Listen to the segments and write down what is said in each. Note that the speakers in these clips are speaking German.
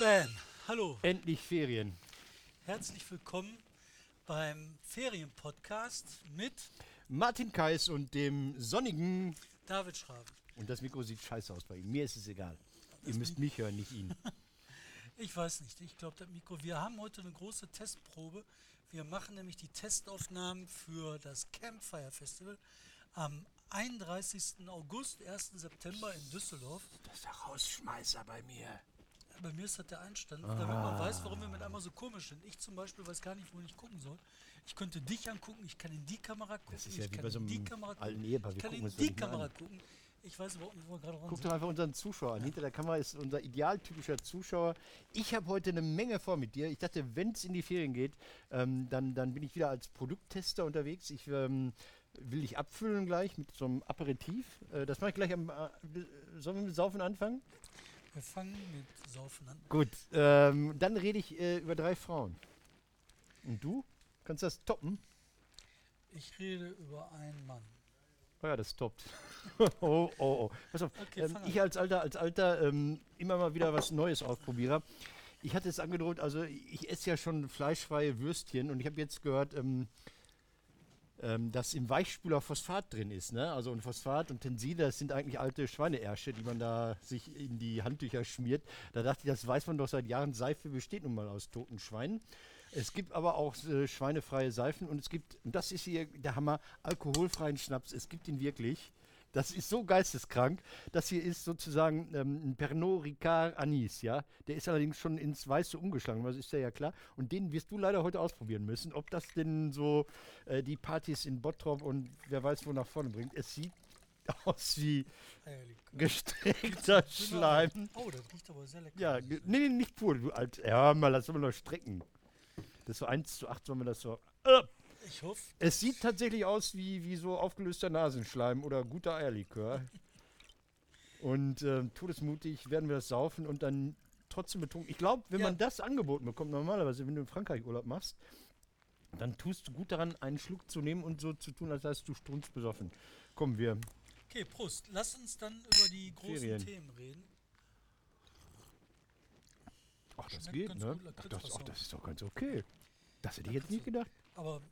Stan, hallo. Endlich Ferien. Herzlich willkommen beim Ferienpodcast mit Martin Kais und dem sonnigen. David Schraben. Und das Mikro sieht scheiße aus bei ihm. Mir ist es egal. Ihr müsst mich hören, nicht ihn. Ich weiß nicht, ich glaube, das Mikro. Wir haben heute eine große Testprobe. Wir machen nämlich die Testaufnahmen für das Campfire Festival am 31. August, 1. September in Düsseldorf. Das ist der Rausschmeißer bei mir. Bei mir ist das der Einstand, damit man weiß, warum wir mit einmal so komisch sind. Ich zum Beispiel weiß gar nicht, wo ich gucken soll. Ich könnte dich angucken, ich kann in die Kamera gucken, Das ist ja ich wie kann bei so in die Kamera gucken, alten Ehepaar. ich Wir kann gucken in die Kamera an. gucken. Ich weiß überhaupt nicht, wo wir gerade ran Guck sind. doch einfach unseren Zuschauer an. Hinter der Kamera ist unser idealtypischer Zuschauer. Ich habe heute eine Menge vor mit dir. Ich dachte, wenn es in die Ferien geht, ähm, dann, dann bin ich wieder als Produkttester unterwegs. Ich ähm, will dich abfüllen gleich mit so einem Aperitif. Äh, das mache ich gleich am. Äh, sollen wir mit Saufen anfangen? Wir fangen mit Saufen an. Gut, ähm, dann rede ich äh, über drei Frauen. Und du? Kannst das toppen? Ich rede über einen Mann. Oh ja, das toppt. oh, oh, oh. Pass auf, Okay, ähm, ich als alter, als alter ähm, immer mal wieder was Neues ausprobiere. Ich hatte es angedroht, also ich esse ja schon fleischfreie Würstchen und ich habe jetzt gehört, ähm, ähm, dass im Weichspüler Phosphat drin ist. Ne? Also und Phosphat und Tenside, das sind eigentlich alte Schweineärsche, die man da sich in die Handtücher schmiert. Da dachte ich, das weiß man doch seit Jahren, Seife besteht nun mal aus toten Schweinen. Es gibt aber auch äh, schweinefreie Seifen und es gibt, und das ist hier der Hammer, alkoholfreien Schnaps. Es gibt ihn wirklich. Das ist so geisteskrank. Das hier ist sozusagen ähm, ein Pernod Ricard Anis, ja. Der ist allerdings schon ins Weiße umgeschlagen, das ist ja ja klar. Und den wirst du leider heute ausprobieren müssen, ob das denn so äh, die Partys in Bottrop und wer weiß wo nach vorne bringt. Es sieht aus wie gestreckter Schleim. Oh, das riecht aber sehr lecker. Ja, nee, nee, nicht pur. Du alt, ja, mal, lass mal noch strecken. Das so 1 zu 8 sollen wir das so. Äh, Ich hoffe, es sieht tatsächlich aus wie, wie so aufgelöster Nasenschleim oder guter Eierlikör. Und ähm, todesmutig werden wir das saufen und dann trotzdem betrunken. Ich glaube, wenn Ja. man das angeboten bekommt, normalerweise, wenn du in Frankreich Urlaub machst, dann tust du gut daran, einen Schluck zu nehmen und so zu tun, als seist du strunzbesoffen. Kommen wir. okay, Prost. Lass uns dann über die großen Ferien. Themen reden. Ach, das Schmeckt geht, ne? Ach, das, ach, das ist doch ganz okay. Das hätte ich jetzt nicht gedacht. Aber,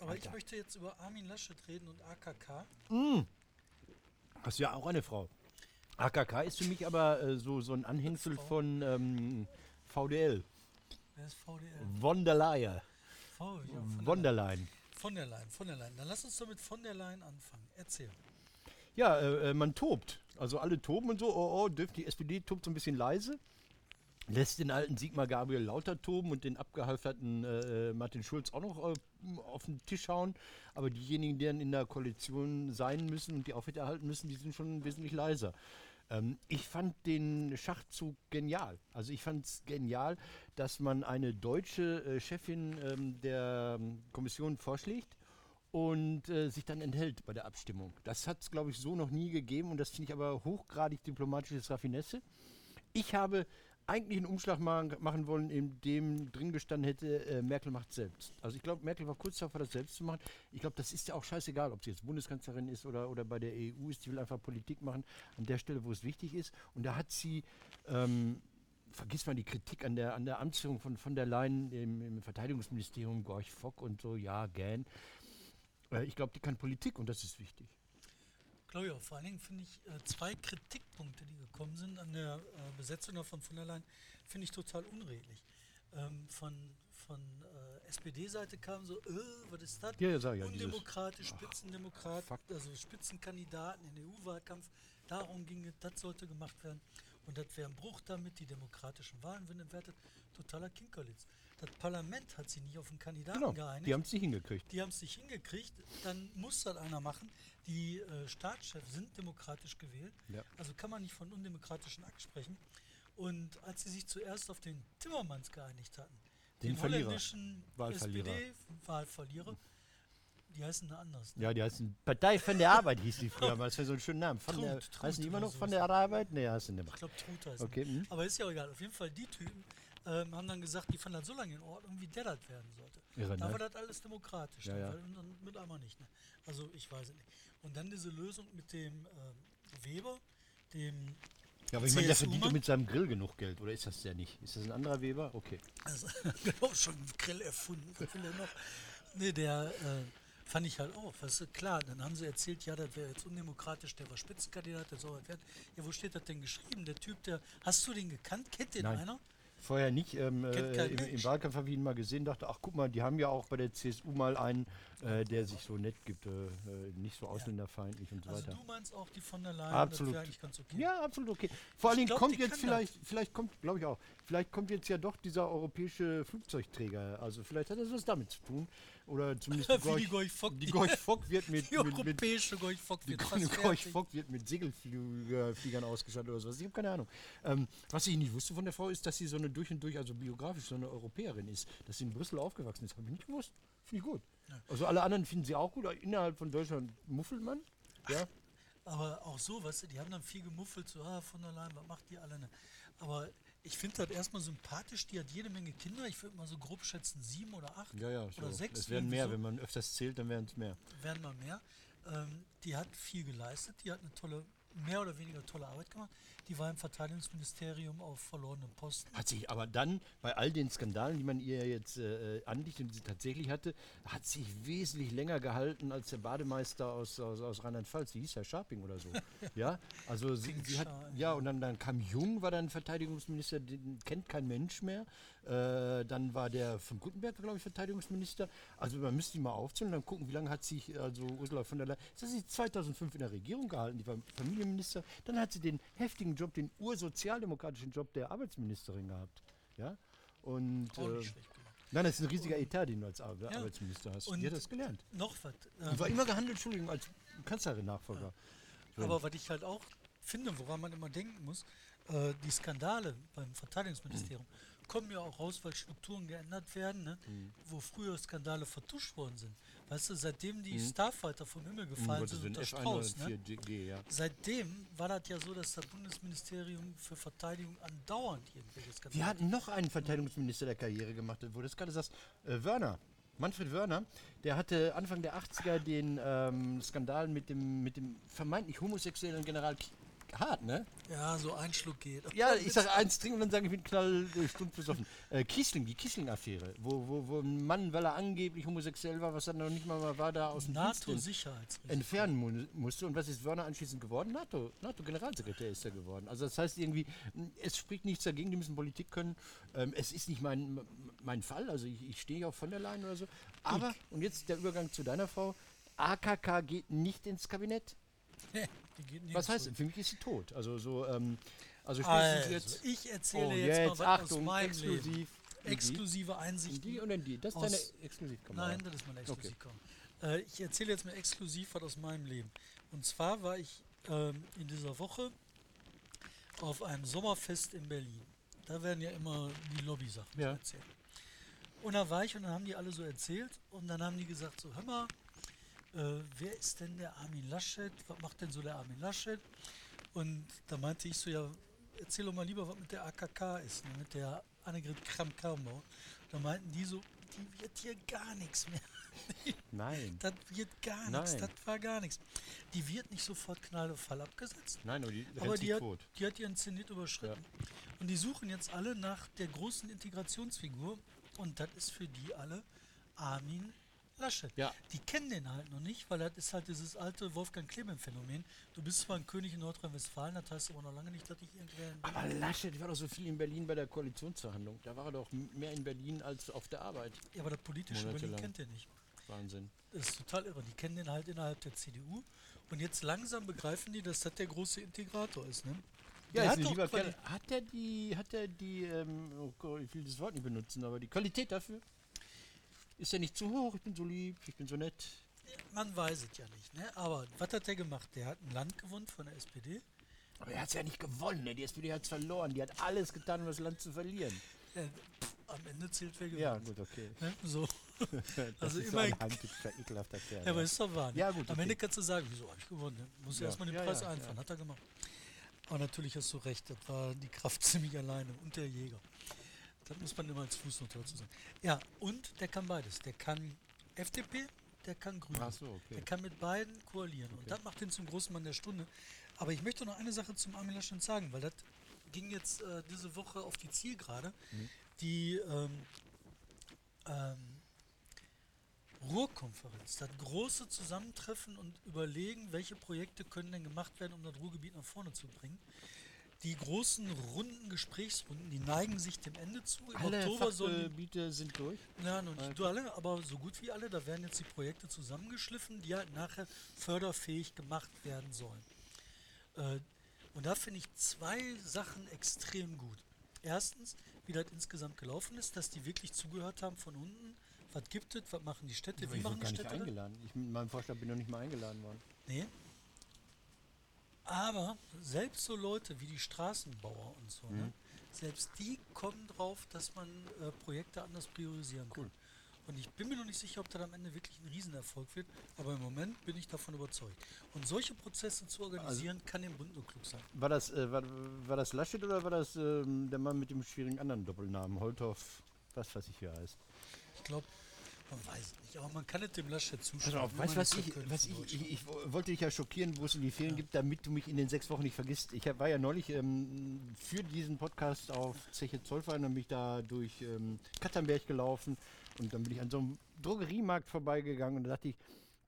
aber ich Alter. möchte jetzt über Armin Laschet reden und AKK. Hast du ja auch eine Frau. AKK ist für mich aber äh, so, so ein Anhängsel von ähm, VDL. Wer ist VDL? Von der Leyen. Ja, von, der Leyen. von der Leyen. Von der Leyen. Dann lass uns doch mit von der Leyen anfangen. Erzähl. Ja, äh, äh, man tobt. Also alle toben und so. Oh, oh, dürft die SPD tobt so ein bisschen leise. Lässt den alten Sigmar Gabriel Lauter toben und den abgehalfterten äh, äh, Martin Schulz auch noch äh, auf den Tisch hauen. Aber diejenigen, die dann in der Koalition sein müssen und die aufrechterhalten müssen, die sind schon wesentlich leiser. Ähm, ich fand den Schachzug genial. Also ich fand es genial, dass man eine deutsche äh, Chefin ähm, der ähm, Kommission vorschlägt und äh, sich dann enthält bei der Abstimmung. Das hat es, glaube ich, so noch nie gegeben und das finde ich aber hochgradig diplomatisches Raffinesse. Ich habe eigentlich einen Umschlag ma machen wollen, in dem drin gestanden hätte, äh, Merkel macht selbst. Also ich glaube, Merkel war kurz davor, das selbst zu machen. Ich glaube, das ist ja auch scheißegal, ob sie jetzt Bundeskanzlerin ist oder, oder bei der EU ist. Die will einfach Politik machen an der Stelle, wo es wichtig ist. Und da hat sie, ähm, vergiss mal die Kritik an der, an der Amtsführung von, von der Leyen im, im Verteidigungsministerium, Gorch Fock und so, ja, gähn. Äh, ich glaube, die kann Politik und das ist wichtig. Auch. Vor allen Dingen finde ich äh, zwei Kritikpunkte, die gekommen sind an der äh, Besetzung von von der Leyen, finde ich total unredlich. Ähm, von von äh, SPD-Seite kam so, äh, was ist das? Ja, ja, Undemokratisch, Spitzendemokrat, fuck. also Spitzenkandidaten in den EU-Wahlkampf. Darum ging es, das sollte gemacht werden. Und das wäre ein Bruch damit, die demokratischen Wahlen werden entwertet. Totaler Kinkerlitz. Das Parlament hat sich nicht auf einen Kandidaten Genau, geeinigt. die haben es nicht hingekriegt. Die haben es nicht hingekriegt, dann muss das einer machen. Die äh, Staatschefs sind demokratisch gewählt, Ja. also kann man nicht von undemokratischen Akt sprechen. Und als sie sich zuerst auf den Timmermans geeinigt hatten, Den den, Verlierer. holländischen Wahlverlierer. SPD-Wahlverlierer, die heißen da anders. Ne? Ja, die heißen Partei von der Arbeit, hieß die früher mal. Das wäre so ein schöner Name. Von Trud, der, Trud heißen die immer noch so von der. Arbeit? Nee, heißen die Ich glaube, Trut heißt Okay, mhm. Aber ist ja auch egal. Auf jeden Fall, die Typen ähm, haben dann gesagt, die fanden das so lange in Ordnung, wie der das werden sollte. Irre, da ne? war das alles demokratisch. Ja, ja. Und dann mit einmal nicht. Ne? Also ich weiß es nicht. Und dann diese Lösung mit dem ähm, Weber, dem Ja, aber ich meine, der verdient doch CSU-Mann? mit seinem Grill genug Geld, oder ist das der nicht? Ist das ein anderer Weber? Okay. Also, genau, schon einen Grill erfunden. Will er noch? Nee, der äh, fand ich halt auch. Weißt du, klar, dann haben sie erzählt, ja, das wäre jetzt undemokratisch, der war Spitzenkandidat, der soll was werden. Ja, wo steht das denn geschrieben? Der Typ, der. Hast du den gekannt? Kennt den Nein. einer? Vorher nicht. Ähm, äh, im, Im. Wahlkampf habe ich ihn mal gesehen, dachte, ach guck mal, die haben ja auch bei der CSU mal einen, äh, der sich so nett gibt, äh, äh, nicht so ausländerfeindlich und so Also weiter. du meinst auch die von der Leyen, Absolut. das eigentlich ganz okay. Ja, absolut okay. Vor allen Dingen kommt jetzt vielleicht, vielleicht kommt, glaube ich auch, vielleicht kommt jetzt ja doch dieser europäische Flugzeugträger. Also vielleicht hat das was damit zu tun. Oder zumindest Gorch- die Gorch Fock, die die- Gorch Fock wird mit, Die europäische Gorch Fock die wird Gorch fast fertig. Fock wird mit Segelfliegern ausgestattet oder sowas. Ich habe keine Ahnung. Ähm, was ich nicht wusste von der Frau ist, dass sie so eine durch und durch, also biografisch so eine Europäerin ist. Dass sie in Brüssel aufgewachsen ist, habe ich nicht gewusst. Finde ich gut. Also alle anderen finden sie auch gut. Innerhalb von Deutschland muffelt man. Ja. Aber auch so, weißt du, die haben dann viel gemuffelt, so, ah, von der Leyen, was macht die alle? Ne? Aber ich finde das erstmal sympathisch, die hat jede Menge Kinder, ich würde mal so grob schätzen, sieben oder acht Ja, ja, oder so. sechs. Es werden mehr, so. wenn man öfters zählt, dann werden es mehr. werden mal mehr. Ähm, die hat viel geleistet, die hat eine tolle, mehr oder weniger tolle Arbeit gemacht. Die war im Verteidigungsministerium auf verlorenem Posten. Hat sich aber dann bei all den Skandalen, die man ihr jetzt äh, andichtet und sie tatsächlich hatte, hat sich wesentlich länger gehalten als der Bademeister aus, aus, aus Rheinland-Pfalz. Die hieß ja Scharping oder so. ja, also sie, sie hat, ja, und dann, dann kam Jung, war dann Verteidigungsminister, den kennt kein Mensch mehr. Äh, dann war der von Gutenberg, glaube ich, Verteidigungsminister. Also man müsste die mal aufzählen und dann gucken, wie lange hat sich also Ursula von der Leyen, das hat sie 2005 in der Regierung gehalten, die war Familienminister. Dann hat sie den heftigen Job, den ursozialdemokratischen Job der Arbeitsministerin gehabt. Ja, und Auch äh, nicht schlecht gemacht. nein, das ist ein riesiger Etat, den du als Ja. Arbeitsminister hast. Und die hat das gelernt. Noch was. Die war Ähm, immer gehandelt, Entschuldigung, als Kanzlerin-Nachfolger. aber was ich halt auch finde, woran man immer denken muss, äh, die Skandale beim Verteidigungsministerium kommen ja auch raus, weil Strukturen geändert werden, ne? Mhm. wo früher Skandale vertuscht worden sind. Weißt du, seitdem die Starfighter vom Himmel Um gefallen Gottes sind Willen, unter Strauß, ne? F104G, ja. Seitdem war das ja so, dass das Bundesministerium für Verteidigung andauernd irgendwelche Skandale Wir hatten noch einen Verteidigungsminister, der Karriere gemacht wo du das gerade sagst, äh, Wörner. Manfred Wörner, der hatte Anfang der 80er den ähm, Skandal mit dem, mit dem vermeintlich homosexuellen General Hart, ne? Ja, so ein Schluck geht. Ja, ich sage eins trinken und dann sage ich mit Knall Stund besoffen. Äh, Kiesling, die Kiesling-Affäre, wo, wo, wo ein Mann, weil er angeblich homosexuell war, was er noch nicht mal war, da aus dem NATO-Sicherheitsrisiko. entfernen mu musste. Und was ist Wörner anschließend geworden? NATO, NATO-Generalsekretär ist er geworden. Also das heißt irgendwie, mh, es spricht nichts dagegen, die müssen Politik können. Ähm, es ist nicht mein, mein Fall, also ich, ich stehe auch von der Leyen oder so. Aber, und jetzt der Übergang zu deiner Frau, AKK geht nicht ins Kabinett. Was heißt? Für mich ist sie tot. Also so, ähm, also Also, jetzt. ich erzähle Oh, jetzt, jetzt, mal was Achtung, aus meinem Leben. exklusiv. In die, Exklusive in Einsichten. die und in die. Das ist deine Exklusivkamera. Nein, das ist mein Exklusivkram. Äh, ich erzähle jetzt mal exklusiv was aus meinem Leben. Und zwar war ich ähm, in dieser Woche auf einem Sommerfest in Berlin. Da werden ja immer die Lobby-Sachen Ja. erzählt. Und da war ich und dann haben die alle so erzählt und dann haben die gesagt, so hör mal, äh, wer ist denn der Armin Laschet? Was macht denn so der Armin Laschet? Und da meinte ich so, ja, erzähl doch mal lieber, was mit der AKK ist, ne, mit der Annegret Kramp-Karrenbauer. Da meinten die so, die wird hier gar nichts mehr. Nein. Das wird gar nichts, das war gar nichts. Die wird nicht sofort Knall Fall abgesetzt, Nein, aber die aber die hat, die hat ihren Zenit überschritten. Und die suchen jetzt alle nach der großen Integrationsfigur und das ist für die alle Armin Laschet. Ja. Die kennen den halt noch nicht, weil das ist halt dieses alte Wolfgang Clement-Phänomen. Du bist zwar ein König in Nordrhein-Westfalen, das heißt aber noch lange nicht, dass ich irgendwer Aber Laschet war doch so viel in Berlin bei der Koalitionsverhandlung. Da war er doch mehr in Berlin als auf der Arbeit. Ja, aber das politische Berlin kennt er nicht. Wahnsinn. Das ist total irre. Die kennen den halt innerhalb der CDU. Und jetzt langsam begreifen die, dass das der große Integrator ist. Ne? Der Ja, ist hat doch Kerl. Hat er die, hat er die, ähm, oh Gott, ich will das Wort nicht benutzen, aber die Qualität dafür? Ist er nicht zu hoch? Ich bin so lieb, ich bin so nett. Man weiß es ja nicht. Ne? Aber was hat der gemacht? Der hat ein Land gewonnen von der SPD. Aber er hat es ja nicht gewonnen, ne? die SPD hat es verloren. Die hat alles getan, um das Land zu verlieren. Äh, pff, am Ende zählt wer gewinnt. Ja, gut, okay. Ne? So. Das Also ist immerhin- so ein heimtückischer, ekelhafter Kerl. Ja, aber ist doch wahr. Ne? Ja, gut, Am okay. Ende kannst du sagen, wieso habe ich gewonnen? Ne? Muss ja Ja. erstmal den Ja, Preis ja, einfahren. ja. Hat er gemacht. Aber natürlich hast du recht, das war die Kraft ziemlich alleine und der Jäger. Das muss man immer als Fußnote dazu sagen. Ja, und der kann beides. Der kann FDP der kann grün. Ach so, okay. Der kann mit beiden koalieren. Und das macht ihn zum großen Mann der Stunde. Aber ich möchte noch eine Sache zum Armin Laschet sagen, weil das ging jetzt äh, diese Woche auf die Zielgerade. Mhm. Die ähm, ähm, Ruhrkonferenz, das große Zusammentreffen und überlegen, welche Projekte können denn gemacht werden, um das Ruhrgebiet nach vorne zu bringen. Die großen runden Gesprächsrunden, die neigen sich dem Ende zu. Im Alle Oktober sollen sind durch. ja, noch nicht du alle, aber so gut wie alle. Da werden jetzt die Projekte zusammengeschliffen, die halt nachher förderfähig gemacht werden sollen. Äh, und da finde ich zwei Sachen extrem gut. Erstens, wie das insgesamt gelaufen ist, dass die wirklich zugehört haben von unten. Was gibt es? Was machen die Städte? Wie ich machen gar die nicht Städte? das? eingeladen. Ich mit meinem Vorschlag bin noch nicht mal eingeladen worden. Nee. Aber selbst so Leute wie die Straßenbauer und so, ne, selbst die kommen drauf, dass man äh, Projekte anders priorisieren kann. Und ich bin mir noch nicht sicher, ob das am Ende wirklich ein Riesenerfolg wird, aber im Moment bin ich davon überzeugt. Und solche Prozesse zu organisieren, kann dem Bund nur klug sein. War das, äh, war, war das Laschet oder war das ähm, der Mann mit dem schwierigen anderen Doppelnamen? Holthoff, was weiß ich, wie er heißt. Ich glaube, man weiß es nicht, aber man kann es dem Laschet Pass zustimmen. auf, weißt du, was ich, was ich, ich, ich wollte dich ja schockieren, wo es in die Ferien gibt, damit du mich in den sechs Wochen nicht vergisst. Ich war ja neulich ähm, für diesen Podcast auf Zeche Zollverein und bin ich da durch ähm, Katternberg gelaufen und dann bin ich an so einem Drogeriemarkt vorbeigegangen und da dachte ich,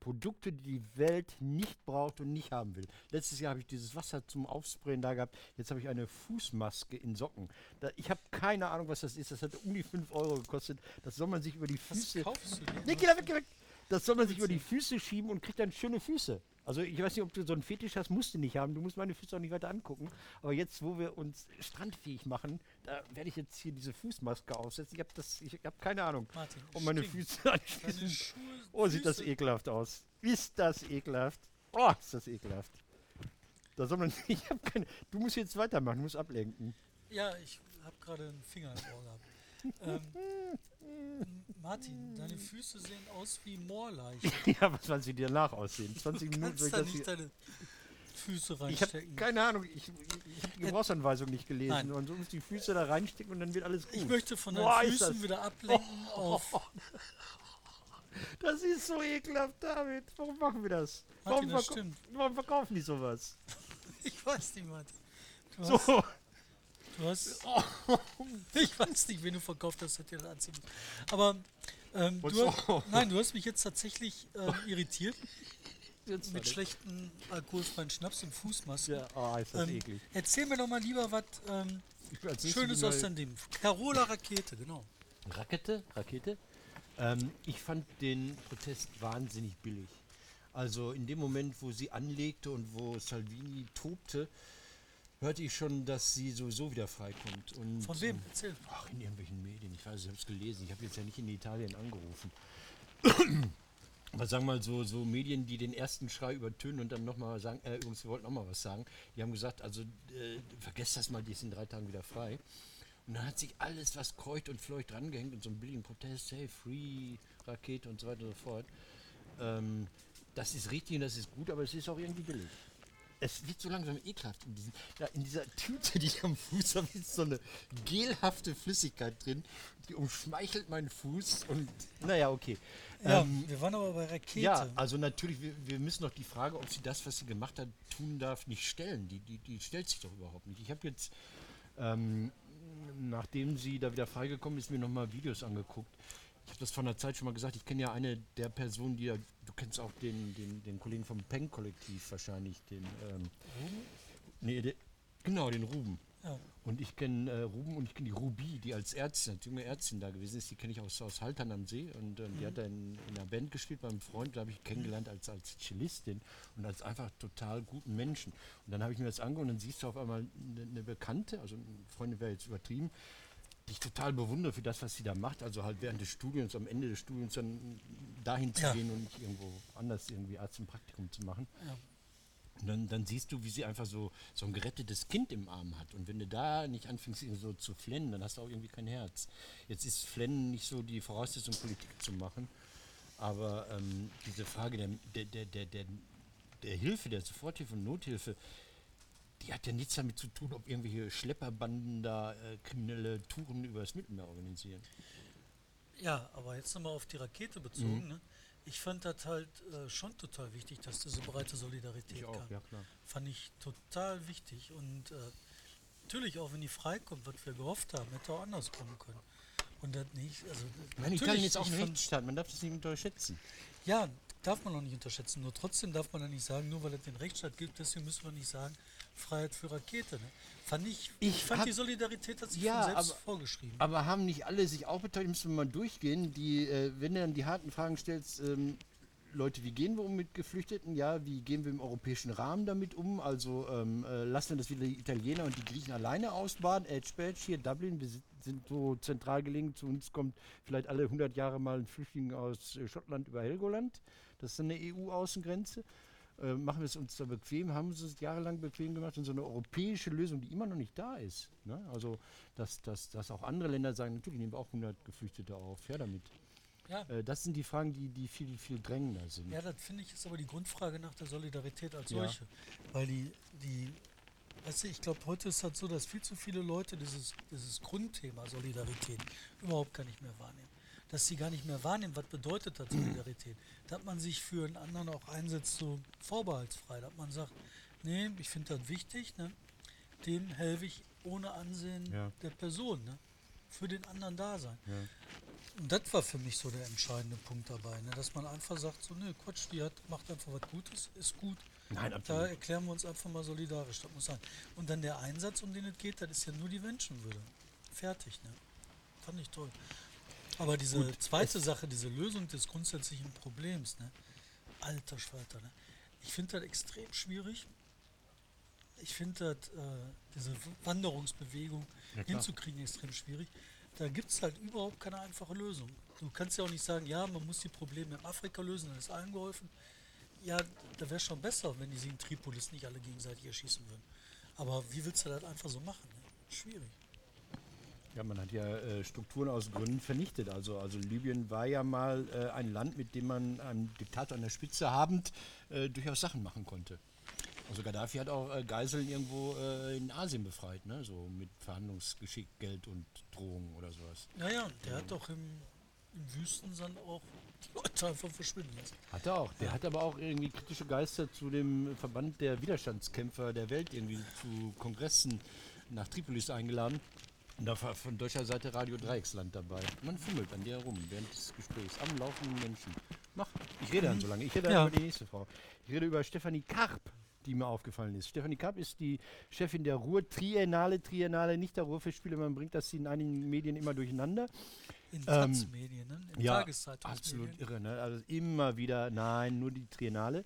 Produkte, die die Welt nicht braucht und nicht haben will. Letztes Jahr habe ich dieses Wasser zum Aufsprayen da gehabt. Jetzt habe ich eine Fußmaske in Socken. Da, ich habe keine Ahnung, was das ist. Das hat um die 5 Euro gekostet. Das soll man sich über die Was Füße. kaufst du dir? Nee, geh da weg, geh weg. Das soll man sich über die Füße schieben und kriegt dann schöne Füße. Also ich weiß nicht, ob du so einen Fetisch hast, musst du nicht haben. Du musst meine Füße auch nicht weiter angucken. Aber jetzt, wo wir uns strandfähig machen, da werde ich jetzt hier diese Fußmaske aufsetzen. Ich habe das, ich habe keine Ahnung. Martin, Und meine stinkt. Füße Deine anschließen. Schuhe, Oh, sieht das ekelhaft aus. Ist das ekelhaft? Oh, ist das ekelhaft. Da soll man, ich habe keine, du musst jetzt weitermachen, du musst ablenken. Ja, ich habe gerade einen Finger im Ohr gehabt. ähm, Martin, deine Füße sehen aus wie Moorleichen. ja, was sollen sie dir danach aussehen? 20 Du Minuten kannst soll ich da das nicht hier... deine Füße Ich habe reinstecken. keine Ahnung, ich, ich, ich habe die Gebrauchsanweisung nicht gelesen. Nein. Und so muss die Füße da reinstecken und dann wird alles gut. Ich möchte von deinen Boah, Füßen wieder ablenken auf. Das ist so ekelhaft, David. Warum machen wir das? Martin, Warum, das warum verkaufen die sowas? Ich weiß nicht, Martin. Du hast, So, du hast ich weiß nicht, wen du verkauft hast, hat dir das anziehen. Aber ähm, du, so. nein, du hast mich jetzt tatsächlich ähm, irritiert jetzt mit schlechten alkoholfreien Schnaps und Fußmasken. Ja, oh, ist das Ähm, eklig. erzähl mir doch mal lieber was ähm, Schönes aus deinem Leben. Carola Rakete, genau. Rakete, Rakete. Ähm, ich fand den Protest wahnsinnig billig. Also in dem Moment, wo sie anlegte und wo Salvini tobte, hörte ich schon, dass sie sowieso wieder freikommt. Und, Von wem? Erzähl. Ach, in irgendwelchen Medien. Ich weiß, ich habe es gelesen. Ich habe jetzt ja nicht in Italien angerufen. Aber sagen wir mal so, so Medien, die den ersten Schrei übertönen und dann nochmal sagen, äh, übrigens, wir wollten nochmal was sagen. Die haben gesagt, also äh, vergesst das mal, die ist in drei Tagen wieder frei. Und dann hat sich alles, was kreucht und fleucht, drangehängt und so einen billigen Protest, hey, free, Rakete und so weiter und so fort. Ähm, das ist richtig und das ist gut, aber es ist auch irgendwie billig. Es wird so langsam ekelhaft in, diesen, ja, in dieser Tüte, die ich am Fuß habe, ist so eine gelhafte Flüssigkeit drin. Die umschmeichelt meinen Fuß und naja, okay. Ja, Ähm, wir waren aber bei Rakete. ja, also natürlich, wir, wir müssen doch die Frage, ob sie das, was sie gemacht hat, tun darf, nicht stellen. Die, die, die stellt sich doch überhaupt nicht. Ich habe jetzt, ähm, nachdem sie da wieder freigekommen ist, mir nochmal Videos angeguckt. Ich habe das vor einer Zeit schon mal gesagt. Ich kenne ja eine der Personen, die ja, du kennst auch den, den, den Kollegen vom Peng-Kollektiv wahrscheinlich, den, ähm, nee, der, genau, den Ruben. Ja. Und ich kenne äh, Ruben und ich kenne die Ruby, die als Ärztin, als junge Ärztin da gewesen ist. Die kenne ich aus, aus Haltern am See. Und ähm, die hat da in, in einer Band gespielt beim Freund. Da habe ich kennengelernt als, als Cellistin und als einfach total guten Menschen. Und dann habe ich mir das angehört und dann siehst du auf einmal eine, eine Bekannte, also eine Freundin wäre jetzt übertrieben, die ich total bewundere für das, was sie da macht. Also halt während des Studiums, am Ende des Studiums dann dahin zu Ja. gehen und nicht irgendwo anders irgendwie Arzt im Praktikum zu machen. Ja. Und dann, dann siehst du, wie sie einfach so, so ein gerettetes Kind im Arm hat. Und wenn du da nicht anfängst, so zu flennen, dann hast du auch irgendwie kein Herz. Jetzt ist Flennen nicht so die Voraussetzung, Politik zu machen. Aber ähm, diese Frage der, der, der, der, der Hilfe, der Soforthilfe und Nothilfe, die hat ja nichts damit zu tun, ob irgendwelche Schlepperbanden da äh, kriminelle Touren über das Mittelmeer organisieren. ja, aber jetzt nochmal auf die Rakete bezogen. Mhm. Ne? Ich fand das halt äh, schon total wichtig, dass diese breite Solidarität Ich auch, kam. ja klar. Fand ich total wichtig. Und äh, natürlich auch, wenn die freikommt, was wir gehofft haben, hätte auch anders kommen können. Und das nicht, also Nein, Italien ist auch ein Rechtsstaat, man darf das nicht unterschätzen. Ja, darf man auch nicht unterschätzen. Nur trotzdem darf man ja nicht sagen, nur weil es den Rechtsstaat gibt, deswegen müssen wir nicht sagen, Freiheit für Rakete. Ne? Fand ich, Ich fand hab- die Solidarität hat sich Ja, von selbst aber- vorgeschrieben. Aber haben nicht alle sich auch beteiligt, müssen wir mal durchgehen, die, äh, wenn du dann die harten Fragen stellst, ähm, Leute, wie gehen wir um mit Geflüchteten? Ja, wie gehen wir im europäischen Rahmen damit um? Also ähm, äh, lassen wir das wieder die Italiener und die Griechen alleine ausbaden? Edge Badge hier, Dublin, wir sind- sind so zentral gelegen. Zu uns kommt vielleicht alle 100 Jahre mal ein Flüchtling aus äh, Schottland über Helgoland. Das ist eine EU-Außengrenze. Äh, machen wir es uns da bequem, haben wir es jahrelang bequem gemacht und so eine europäische Lösung, die immer noch nicht da ist. Ne? Also, dass, dass, dass auch andere Länder sagen, natürlich nehmen wir auch 100 Geflüchtete auf, ja damit. ja, Äh, das sind die Fragen, die, die viel, viel drängender sind. ja, das finde ich ist aber die Grundfrage nach der Solidarität als Ja. solche. Weil die, die weißt du, ich glaube, heute ist halt so, dass viel zu viele Leute dieses, dieses Grundthema Solidarität überhaupt gar nicht mehr wahrnehmen. Dass sie gar nicht mehr wahrnehmen, was bedeutet das Solidarität. Dass man sich für einen anderen auch einsetzt, so vorbehaltsfrei. Dass man sagt, nee, ich finde das wichtig, ne? dem helfe ich ohne Ansehen Ja. der Person. Ne? Für den anderen da sein. Ja. Und das war für mich so der entscheidende Punkt dabei, ne? dass man einfach sagt, so, ne, Quatsch, die hat, macht einfach was Gutes, ist gut. Nein, Da absolut. erklären wir uns einfach mal solidarisch, das muss sein. Und dann der Einsatz, um den es geht, das ist ja nur die Menschenwürde. Fertig, ne? Fand ich toll. Aber diese Gut, zweite Sache, diese Lösung des grundsätzlichen Problems, ne? Alter Schwalter, ne? Ich finde das extrem schwierig. Ich finde das, äh, diese Wanderungsbewegung Ja, hinzukriegen, extrem schwierig. Da gibt es halt überhaupt keine einfache Lösung. Du kannst ja auch nicht sagen, ja, man muss die Probleme in Afrika lösen, dann ist allen geholfen. Ja, da wäre schon besser, wenn die Tripolis nicht alle gegenseitig erschießen würden. Aber wie willst du das einfach so machen? Ne? Schwierig. Ja, man hat ja äh, Strukturen aus Gründen vernichtet. Also, also Libyen war ja mal äh, ein Land, mit dem man einen Diktator an der Spitze habend äh, durchaus Sachen machen konnte. Also Gaddafi hat auch äh, Geiseln irgendwo äh, in Asien befreit, ne? so mit Verhandlungsgeschick, Geld und Drohungen oder sowas. Naja, der hat doch im, im Wüstensand auch die Leute einfach verschwinden lassen. Hat er auch. Der hat aber auch irgendwie kritische Geister zu dem Verband der Widerstandskämpfer der Welt irgendwie zu Kongressen nach Tripolis eingeladen. Da war von deutscher Seite Radio Dreiecksland dabei. Man fummelt an der rum während des Gesprächs am laufenden Menschen. Mach, ich rede dann so lange. Ich rede dann Ja. über die nächste Frau. Ich rede über Stefanie Karp, die mir aufgefallen ist. Stefanie Karp ist die Chefin der Ruhr Triennale, Triennale, nicht der Ruhrfestspiele. Man bringt das in einigen Medien immer durcheinander. In Ähm, Taz-Medien, ne? in Ja, absolut irre. Ne? Also immer wieder, nein, nur die Triennale.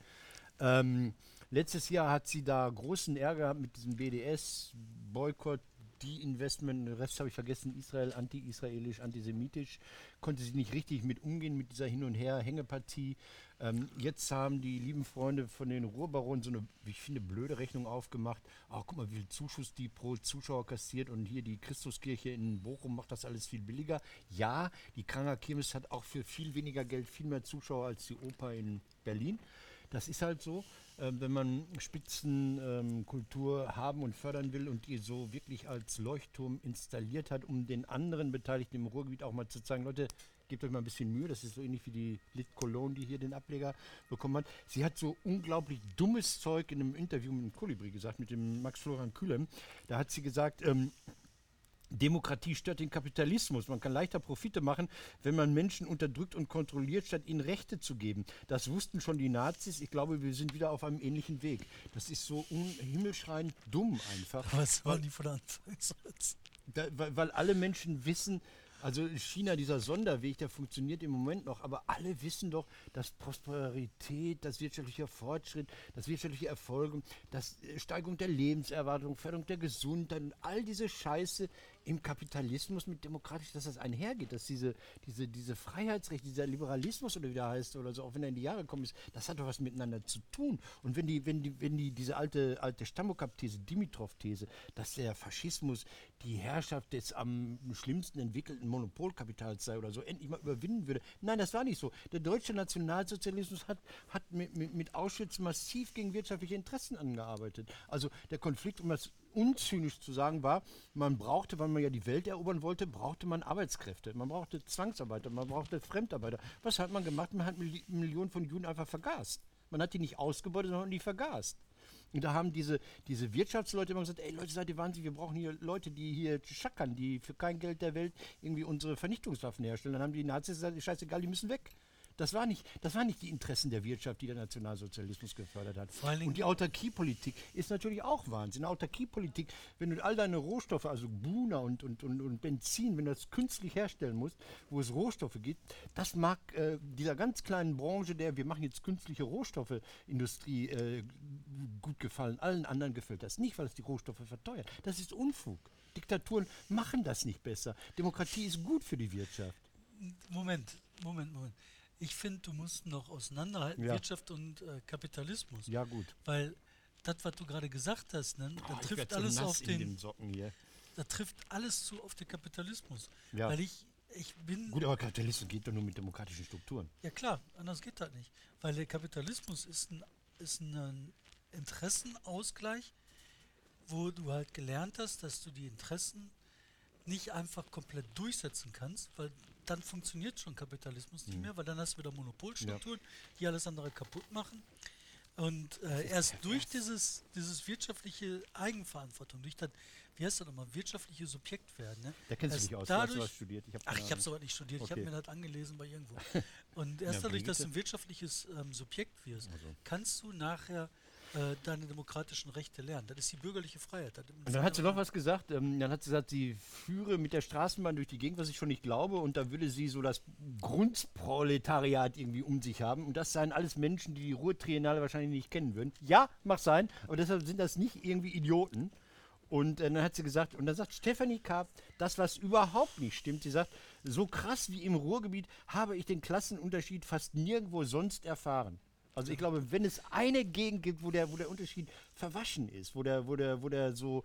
Ähm, letztes Jahr hat sie da großen Ärger gehabt mit diesem BDS-Boykott, die Investment, den Rest habe ich vergessen, Israel, anti-israelisch, antisemitisch, konnte sie nicht richtig mit umgehen mit dieser Hin- und Her-Hängepartie. Ähm, jetzt haben die lieben Freunde von den Ruhrbaronen so eine, ich finde, blöde Rechnung aufgemacht. Ach, guck mal, wie viel Zuschuss die pro Zuschauer kassiert und hier die Christuskirche in Bochum macht das alles viel billiger. Ja, die Kranger Kirmes hat auch für viel weniger Geld viel mehr Zuschauer als die Oper in Berlin. Das ist halt so, ähm, wenn man Spitzenkultur haben und fördern will und die so wirklich als Leuchtturm installiert hat, um den anderen Beteiligten im Ruhrgebiet auch mal zu zeigen, Leute, gebt euch mal ein bisschen Mühe, das ist so ähnlich wie die Lit Cologne, die hier den Ableger bekommen hat. Sie hat so unglaublich dummes Zeug in einem Interview mit dem Kolibri gesagt, mit dem Max Florian Kühlem. Da hat sie gesagt, ähm, Demokratie stört den Kapitalismus. Man kann leichter Profite machen, wenn man Menschen unterdrückt und kontrolliert, statt ihnen Rechte zu geben. Das wussten schon die Nazis. Ich glaube, wir sind wieder auf einem ähnlichen Weg. Das ist so himmelschreiend dumm einfach. Was waren die von Anfangssatz? Da, weil, weil alle Menschen wissen, also China, dieser Sonderweg, der funktioniert im Moment noch, aber alle wissen doch, dass Prosperität, das wirtschaftliche Fortschritt, das wirtschaftliche Erfolg, das äh, Steigerung der Lebenserwartung, Förderung der Gesundheit und all diese Scheiße im Kapitalismus mit demokratisch, dass das einhergeht, dass diese, diese, diese Freiheitsrechte, dieser Liberalismus oder wie der heißt oder so, auch wenn er in die Jahre gekommen ist, das hat doch was miteinander zu tun. Und wenn die, wenn die, wenn die, diese alte, alte Stammokap-These, Dimitrov-These, dass der Faschismus die Herrschaft des am schlimmsten entwickelten Monopolkapitals sei oder so, endlich mal überwinden würde. Nein, das war nicht so. Der deutsche Nationalsozialismus hat, hat mit, mit, mit Auschwitz massiv gegen wirtschaftliche Interessen angearbeitet. Also der Konflikt um das unzynisch zu sagen war, man brauchte, weil man ja die Welt erobern wollte, brauchte man Arbeitskräfte. Man brauchte Zwangsarbeiter, man brauchte Fremdarbeiter. Was hat man gemacht? Man hat Milli- Millionen von Juden einfach vergast. Man hat die nicht ausgebeutet, sondern die vergast. Und da haben diese, diese Wirtschaftsleute immer gesagt, ey Leute, seid ihr wahnsinnig, wir brauchen hier Leute, die hier schackern, die für kein Geld der Welt irgendwie unsere Vernichtungswaffen herstellen. Dann haben die Nazis gesagt, scheißegal, die müssen weg. Das war nicht, das waren nicht die Interessen der Wirtschaft, die der Nationalsozialismus gefördert hat. Vor allen Dingen- Und die Autarkiepolitik ist natürlich auch Wahnsinn. Autarkiepolitik, wenn du all deine Rohstoffe, also Buna und, und, und, und Benzin, wenn du das künstlich herstellen musst, wo es Rohstoffe gibt, das mag äh, dieser ganz kleinen Branche, der wir machen jetzt künstliche Rohstoffeindustrie äh, gut gefallen. Allen anderen gefällt das nicht, weil es die Rohstoffe verteuert. Das ist Unfug. Diktaturen machen das nicht besser. Demokratie ist gut für die Wirtschaft. Moment, Moment, Moment. Ich finde, du musst noch auseinanderhalten, Ja. Wirtschaft und äh, Kapitalismus. Ja, gut. Weil das, was du gerade gesagt hast, ne, da Oh, ich trifft alles auf den, da trifft alles zu auf den Kapitalismus. Ja. Weil ich, ich bin, Gut, aber Kapitalismus geht doch nur mit demokratischen Strukturen. ja klar, anders geht das nicht. Weil der Kapitalismus ist ein, ist ein Interessenausgleich, wo du halt gelernt hast, dass du die Interessen nicht einfach komplett durchsetzen kannst, weil dann funktioniert schon Kapitalismus Mhm. nicht mehr, weil dann hast du wieder Monopolstrukturen, die alles andere kaputt machen. Und äh, erst durch dieses, dieses wirtschaftliche Eigenverantwortung, durch das, wie heißt das nochmal, wirtschaftliche Subjekt werden. Ne? Da kennst du Erst dich aus, du hast dadurch, studiert. Ich hab Ach, ich habe Ahnung. sowas nicht studiert, ich habe Okay. mir das angelesen bei irgendwo. Und erst Ja, dadurch, dass du ein wirtschaftliches ähm, Subjekt wirst, Also. kannst du nachher äh, deine demokratischen Rechte lernen. Das ist die bürgerliche Freiheit. Und dann hat sie noch was gesagt. Ähm, dann hat sie gesagt, sie führe mit der Straßenbahn durch die Gegend, was ich schon nicht glaube. Und da würde sie so das Grundproletariat irgendwie um sich haben. Und das seien alles Menschen, die die Ruhr-Triennale wahrscheinlich nicht kennen würden. Ja, mag sein. Aber deshalb sind das nicht irgendwie Idioten. Und äh, dann hat sie gesagt, und dann sagt Stefanie Karp, das, was überhaupt nicht stimmt, sie sagt, so krass wie im Ruhrgebiet habe ich den Klassenunterschied fast nirgendwo sonst erfahren. Also ich glaube, wenn es eine Gegend gibt, wo der, wo der Unterschied verwaschen ist, wo der, wo der, wo der so,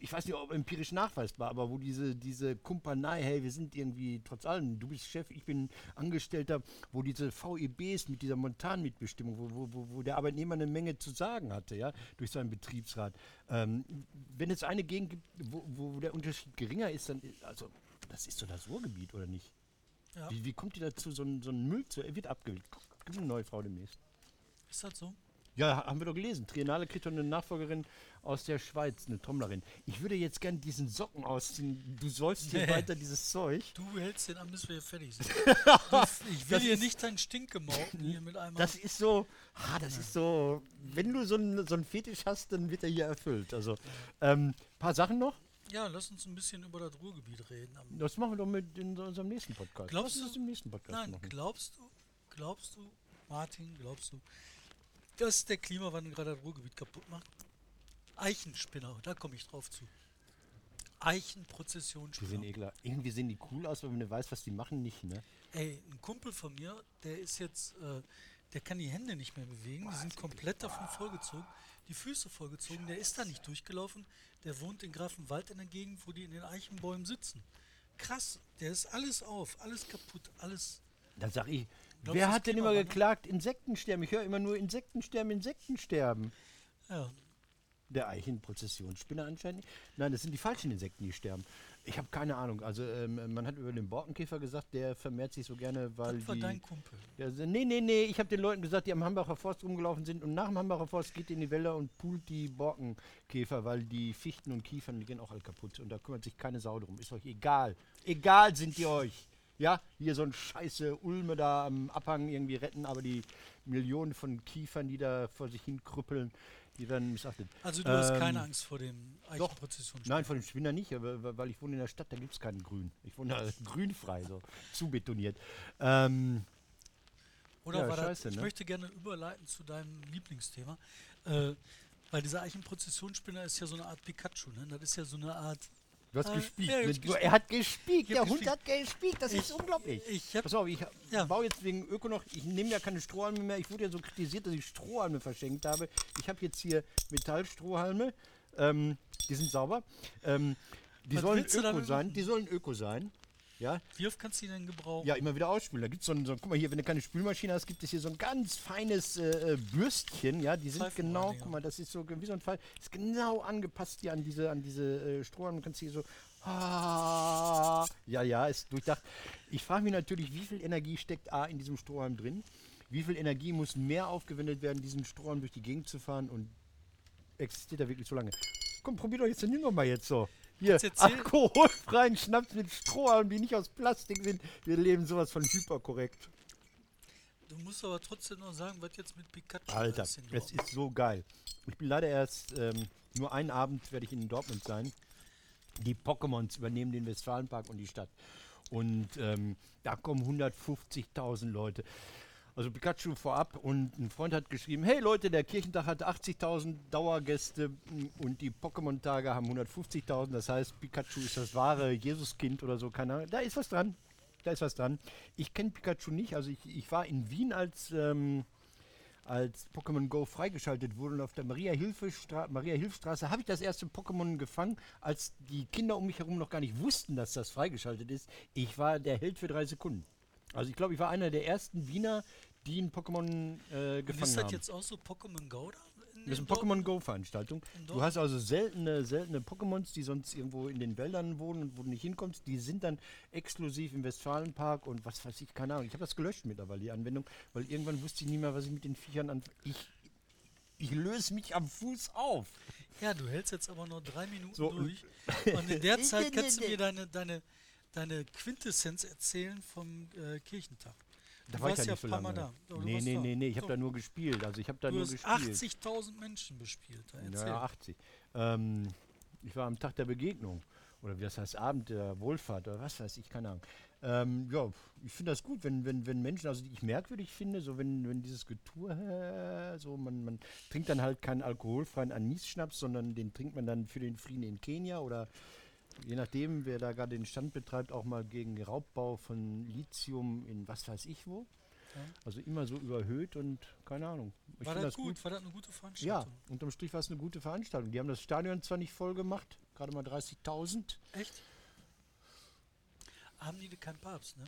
ich weiß nicht, ob empirisch nachweisbar, aber wo diese, diese Kumpanei, hey, wir sind irgendwie, trotz allem, du bist Chef, ich bin Angestellter, wo diese VEBs mit dieser Montanmitbestimmung, wo, wo, wo, wo der Arbeitnehmer eine Menge zu sagen hatte, ja, durch seinen Betriebsrat. Ähm, wenn es eine Gegend gibt, wo, wo der Unterschied geringer ist, dann, ist- also, das ist doch das Ruhrgebiet, oder nicht? Ja. Wie, wie kommt die dazu, so ein, so ein Müll zu, er wird abgewählt. Gibt eine neue Frau demnächst. Ist das so? Ja, ha- haben wir doch gelesen. Triennale kriegt doch eine Nachfolgerin aus der Schweiz, eine Trommlerin. Ich würde jetzt gern diesen Socken ausziehen. Du sollst hier Nee. weiter dieses Zeug. Du hältst den an, bis wir hier fertig sind. Du, ich will Das hier nicht dein Stinkgemauken hier mit einmal. Das ist so, ah, das ist so, wenn du so einen so Fetisch hast, dann wird er hier erfüllt. Also, ähm, paar Sachen noch. ja, lass uns ein bisschen über das Ruhrgebiet reden. Das machen wir doch mit in unserem nächsten Podcast. Glaubst du- das im nächsten Podcast Nein, machen. glaubst du, glaubst du, Martin, glaubst du, dass der Klimawandel gerade das Ruhrgebiet kaputt macht? Eichenspinner, da komme ich drauf zu. Die sehen Eichenprozessionsspinner. ekelhaft. Irgendwie sehen die cool aus, wenn du weißt, was die machen, nicht, ne? Ey, ein Kumpel von mir, der ist jetzt, äh, der kann die Hände nicht mehr bewegen, die sind komplett davon vollgezogen, die Füße vollgezogen, der ist da nicht durchgelaufen, der wohnt in Grafenwald in der Gegend, wo die in den Eichenbäumen sitzen. Krass, der ist alles auf, alles kaputt, alles. Dann sag ich, Glaubst wer hat denn immer Klimawandel? geklagt, Insektensterben? Ich höre immer nur Insektensterben, Insektensterben. Ja, Der Eichenprozessionsspinner anscheinend. nicht. Nein, das sind die falschen Insekten, die sterben. Ich habe keine Ahnung. Also ähm, man hat über den Borkenkäfer gesagt, der vermehrt sich so gerne, weil das war die. dein Kumpel. Der, nee, nee, nee. Ich habe den Leuten gesagt, die am Hambacher Forst rumgelaufen sind und nach dem Hambacher Forst geht in die Wälder und pult die Borkenkäfer, weil die Fichten und Kiefern, die gehen auch alle kaputt. Und da kümmert sich keine Sau drum. Ist euch egal. Egal sind die euch. Ja, hier so ein scheiße Ulme da am Abhang irgendwie retten, aber die Millionen von Kiefern, die da vor sich hin krüppeln, die werden missachtet. Also du hast Ähm, keine Angst vor dem Eichenprozessionsspinner. Nein, von dem Spinner nicht, aber weil ich wohne in der Stadt, da gibt es keinen Grün. Ich wohne da grünfrei, so zubetoniert. Ähm, Oder Ja, war das, scheiße, ich ne? möchte gerne überleiten zu deinem Lieblingsthema. Äh, weil dieser Eichenprozessionsspinner ist ja so eine Art Pikachu, ne? Das ist ja so eine Art. Du hast Äh, gespiekt. ja, du, er hat gespiekt, Ich der hab Hund hat gespiekt, das ist Ich- unglaublich. Ich hab, Pass auf, ich Ja. baue jetzt wegen Öko noch, ich nehme ja keine Strohhalme mehr. Ich wurde ja so kritisiert, dass ich Strohhalme verschenkt habe. Ich habe jetzt hier Metallstrohhalme, ähm, die sind sauber. Ähm, die Was sollen Öko sein, die sollen Öko sein. Ja, Wie oft kannst du die denn gebrauchen? ja, immer wieder ausspülen. Da gibt es so ein, so, guck mal hier, wenn du keine Spülmaschine hast, gibt es hier so ein ganz feines äh, äh, Bürstchen, ja, die sind genau, Seifenrohrdinger. guck mal, das ist so wie so ein Fall, ist genau angepasst hier an diese, an diese äh, Strohhalme, du kannst hier so, ah, ja, ja, ist durchdacht. Ich frage mich natürlich, wie viel Energie steckt A in diesem Strohhalm drin? Wie viel Energie muss mehr aufgewendet werden, diesen Strohhalm durch die Gegend zu fahren und existiert er wirklich so lange? Komm, probier doch jetzt, nimm doch mal jetzt so. Hier, alkoholfreien Schnaps mit Strohhalmen, die nicht aus Plastik sind. Wir leben sowas von hyperkorrekt. Du musst aber trotzdem noch sagen, was jetzt mit Pikachu Alter, ist es ist so geil. Ich bin leider erst, ähm, nur einen Abend werde ich in Dortmund sein. Die Pokémons übernehmen den Westfalenpark und die Stadt. Und ähm, da kommen 150.000 Leute. Also Pikachu vorab und ein Freund hat geschrieben, hey Leute, der Kirchentag hat 80.000 Dauergäste und die Pokémon-Tage haben 150.000. Das heißt, Pikachu ist das wahre Jesuskind oder so, keine Ahnung. Da ist was dran. Da ist was dran. Ich kenne Pikachu nicht. Also ich, ich war in Wien als... Ähm, als Pokémon Go freigeschaltet wurde und auf der Maria-Hilf-Straße habe ich das erste Pokémon gefangen, als die Kinder um mich herum noch gar nicht wussten, dass das freigeschaltet ist. Ich war der Held für drei Sekunden. Also ich glaube, ich war einer der ersten Wiener, die ein Pokémon äh, gefangen ist das haben. jetzt auch so Pokémon Go da? Das ist in eine? Pokémon Go-Veranstaltung. Du hast also seltene, seltene Pokémons, die sonst irgendwo in den Wäldern wohnen und wo du nicht hinkommst. Die sind dann exklusiv im Westfalenpark und was weiß ich, keine Ahnung. Ich habe das gelöscht mittlerweile, die Anwendung, weil irgendwann wusste ich nicht mehr, was ich mit den Viechern an. Ich, ich löse mich am Fuß auf. Ja, du hältst jetzt aber nur drei Minuten So, durch. Und in der Zeit kannst du mir deine, deine, deine Quintessenz erzählen vom äh, Kirchentag. Da Du war ich warst ja ja nicht so lange. Da. Du Nee, nee, nee, nee, ich habe da nur gespielt. Also ich habe da Du nur hast gespielt. 80.000 Menschen bespielt. Ja, 80. Ähm, ich war am Tag der Begegnung. Oder wie das heißt, Abend der Wohlfahrt oder was weiß ich, keine Ahnung. Ähm, ja, ich finde das gut, wenn, wenn, wenn Menschen, also die ich merkwürdig finde, so wenn, wenn dieses Getue, äh, so man, man trinkt dann halt keinen alkoholfreien Anis-Schnaps, sondern den trinkt man dann für den Frieden in Kenia oder je nachdem, wer da gerade den Stand betreibt, auch mal gegen Raubbau von Lithium in was weiß ich wo. Ja. Also immer so überhöht und keine Ahnung. Ich War find das gut? War das eine gute ja, Veranstaltung? unterm Strich war es eine gute Veranstaltung. Die haben das Stadion zwar nicht voll gemacht, gerade mal 30.000. Echt? Haben die keinen Papst, ne?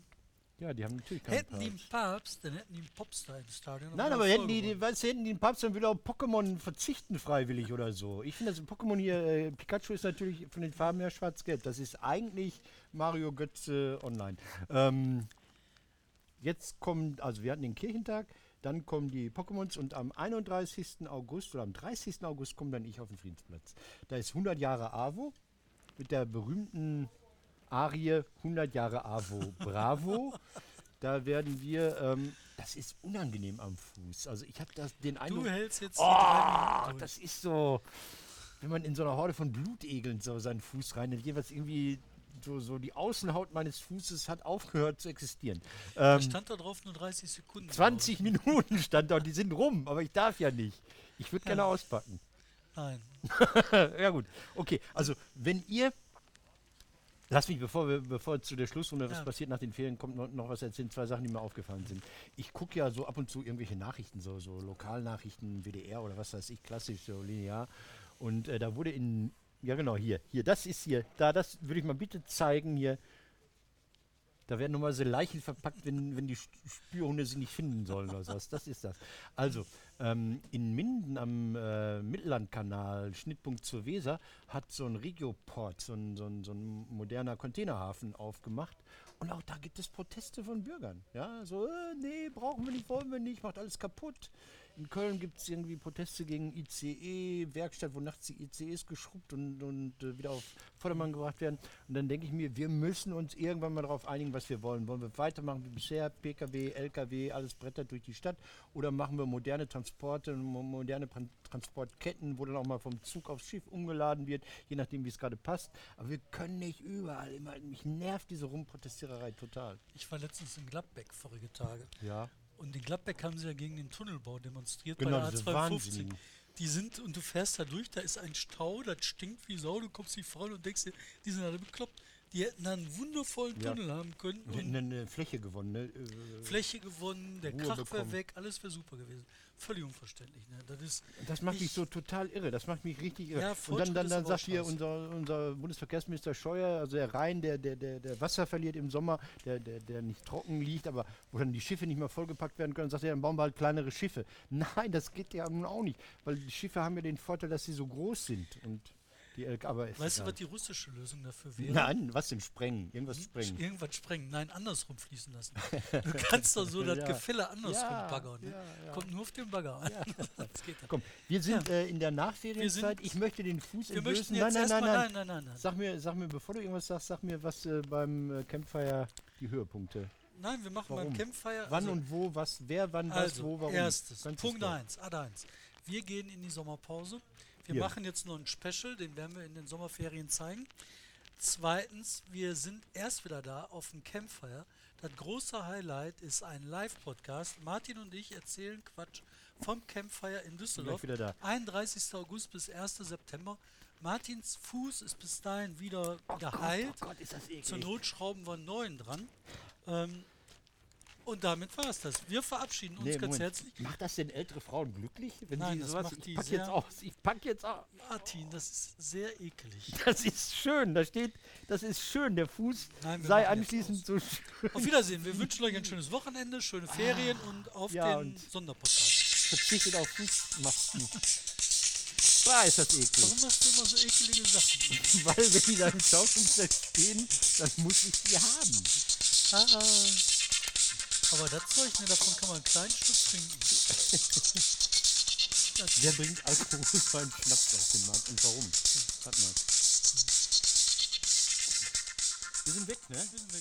Ja, die haben natürlich keinen hätten die einen Papst. Papst, dann hätten die einen Popstar im Stadion. Nein, aber hätten die, die, was, hätten die einen Papst, dann würde auch Pokémon verzichten freiwillig oder so. Ich finde das Pokémon hier, äh, Pikachu ist natürlich von den Farben her schwarz-gelb. Das ist eigentlich Mario Götze online. Ähm, jetzt kommen, also wir hatten den Kirchentag, dann kommen die Pokémons und am 31. August oder am 30. August komme dann ich auf den Friedensplatz. Da ist 100 Jahre AWO mit der berühmten Arie 100 Jahre AWO Bravo. Da werden wir, ähm, das ist unangenehm am Fuß. Also ich habe das den. Eindruck, Du hältst jetzt oh, das ist so, wenn man in so einer Horde von Blutegeln so seinen Fuß rein, jeweils irgendwie so, so die Außenhaut meines Fußes hat aufgehört zu existieren. Da Ähm, stand da drauf nur 30 Sekunden. 20 Minuten stand da und die sind rum, aber ich darf ja nicht. Ich würde gerne Ja. auspacken. Nein. ja gut, okay. Also wenn ihr, lass mich, bevor wir, bevor zu der Schlussrunde, was Ja. passiert nach den Ferien, kommt noch, noch was erzählen. Zwei Sachen, die mir aufgefallen sind. Ich gucke ja so ab und zu irgendwelche Nachrichten, so, so Lokalnachrichten, WDR oder was weiß ich, klassisch, so linear. Und äh, da wurde in, ja genau, hier, hier, das ist hier, da, das würde ich mal bitte zeigen hier. Da werden so Leichen verpackt, wenn, wenn die Spürhunde sie nicht finden sollen oder sowas. Das ist das. Also, ähm, in Minden am äh, Mittellandkanal, Schnittpunkt zur Weser, hat so ein Regioport, so ein, so, ein, so ein moderner Containerhafen aufgemacht. Und auch da gibt es Proteste von Bürgern. Ja, so, äh, nee, brauchen wir nicht, wollen wir nicht, macht alles kaputt. In Köln gibt es irgendwie Proteste gegen ICE-Werkstatt, wo nachts die ICEs geschrubbt und, und äh, wieder auf Vordermann gebracht werden. Und dann denke ich mir, wir müssen uns irgendwann mal darauf einigen, was wir wollen. Wollen wir weitermachen wie bisher, PKW, LKW, alles brettert durch die Stadt? Oder machen wir moderne Transporte, mo- moderne Tran- Transportketten, wo dann auch mal vom Zug aufs Schiff umgeladen wird, je nachdem, wie es gerade passt. Aber wir können nicht überall immer, mich nervt diese Rumprotestiererei total. Ich war letztens in Gladbeck vorige Tage. Ja, Und in Gladbeck haben sie ja gegen den Tunnelbau demonstriert genau, bei der A250. Wahnsinnigen. Die sind, und du fährst da durch, da ist ein Stau, das stinkt wie Sau, du kommst nicht voran und denkst dir, die sind alle bekloppt. Die hätten dann einen wundervollen Ja. Tunnel haben können und eine Fläche gewonnen. Ne? Äh, Fläche gewonnen, der Ruhe Krach wäre weg, alles wäre super gewesen. Völlig unverständlich. Ne? Das ist, Das macht mich Ich- so total irre. Das macht mich richtig irre. Ja, und dann, dann, dann sagt hier unser, unser Bundesverkehrsminister Scheuer, also der Rhein, der, der, der, der Wasser verliert im Sommer, der, der, der nicht trocken liegt, aber wo dann die Schiffe nicht mehr vollgepackt werden können, sagt er, dann bauen wir halt kleinere Schiffe. Nein, das geht ja nun auch nicht, weil die Schiffe haben ja den Vorteil, dass sie so groß sind. Und die LK, aber ist weißt du, was die russische Lösung dafür wäre? Nein, was denn sprengen? Irgendwas sprengen. Irgendwas sprengen. Nein, andersrum fließen lassen. Du kannst doch so das Ja. Gefälle andersrum Ja, baggern. Ne? ja. Kommt nur auf den Bagger an. Das geht dann. Komm, wir sind äh, in der Nachferienzeit. Ich möchte den Fuß Wir entblößen. Nein, nein, nein, nein, nein. nein, nein, nein. Sag mir, sag mir, bevor du irgendwas sagst, sag mir, was äh, beim äh, Campfire die Höhepunkte. Nein, wir machen Warum? beim Campfire. Wann also, und wo, was, wer, wann, was, also, wo, warum. erstes. Punkt 1, Ad 1. Wir gehen in die Sommerpause. Wir Hier. machen jetzt noch ein Special, den werden wir in den Sommerferien zeigen. Zweitens, wir sind erst wieder da auf dem Campfire. Das große Highlight ist ein Live-Podcast. Martin und ich erzählen Quatsch vom Campfire in Düsseldorf. Wieder da. 31. August bis 1. September. Martins Fuß ist bis dahin wieder geheilt. Oh Gott, ist das eklig. Zur Not schrauben wir einen neuen dran. Ähm, und damit war es das. Wir verabschieden uns Nee, ganz Moment. herzlich. Macht das denn ältere Frauen glücklich? Wenn Nein, sie das sowas, macht ich die pack jetzt aus, ich pack jetzt aus. Martin, das ist sehr ekelig. Das ist schön, da steht, das ist schön, der Fuß Nein, sei anschließend so schön. Auf Wiedersehen. Wir wünschen euch ein schönes Wochenende, schöne Ferien und auf ja, den Sonderpodcast. Verzichtet auf Fußmasken. Da ist das eklig. Warum machst du immer so ekelige Sachen? Weil wenn die da im Schaufelfeld stehen, dann muss ich die haben. Ah, aber das Zeug, ne, davon kann man einen kleinen Stück trinken. Wer bringt alkoholfreien Schnaps auf den Markt und warum? Warte mal. Wir sind weg, ne? sind wir,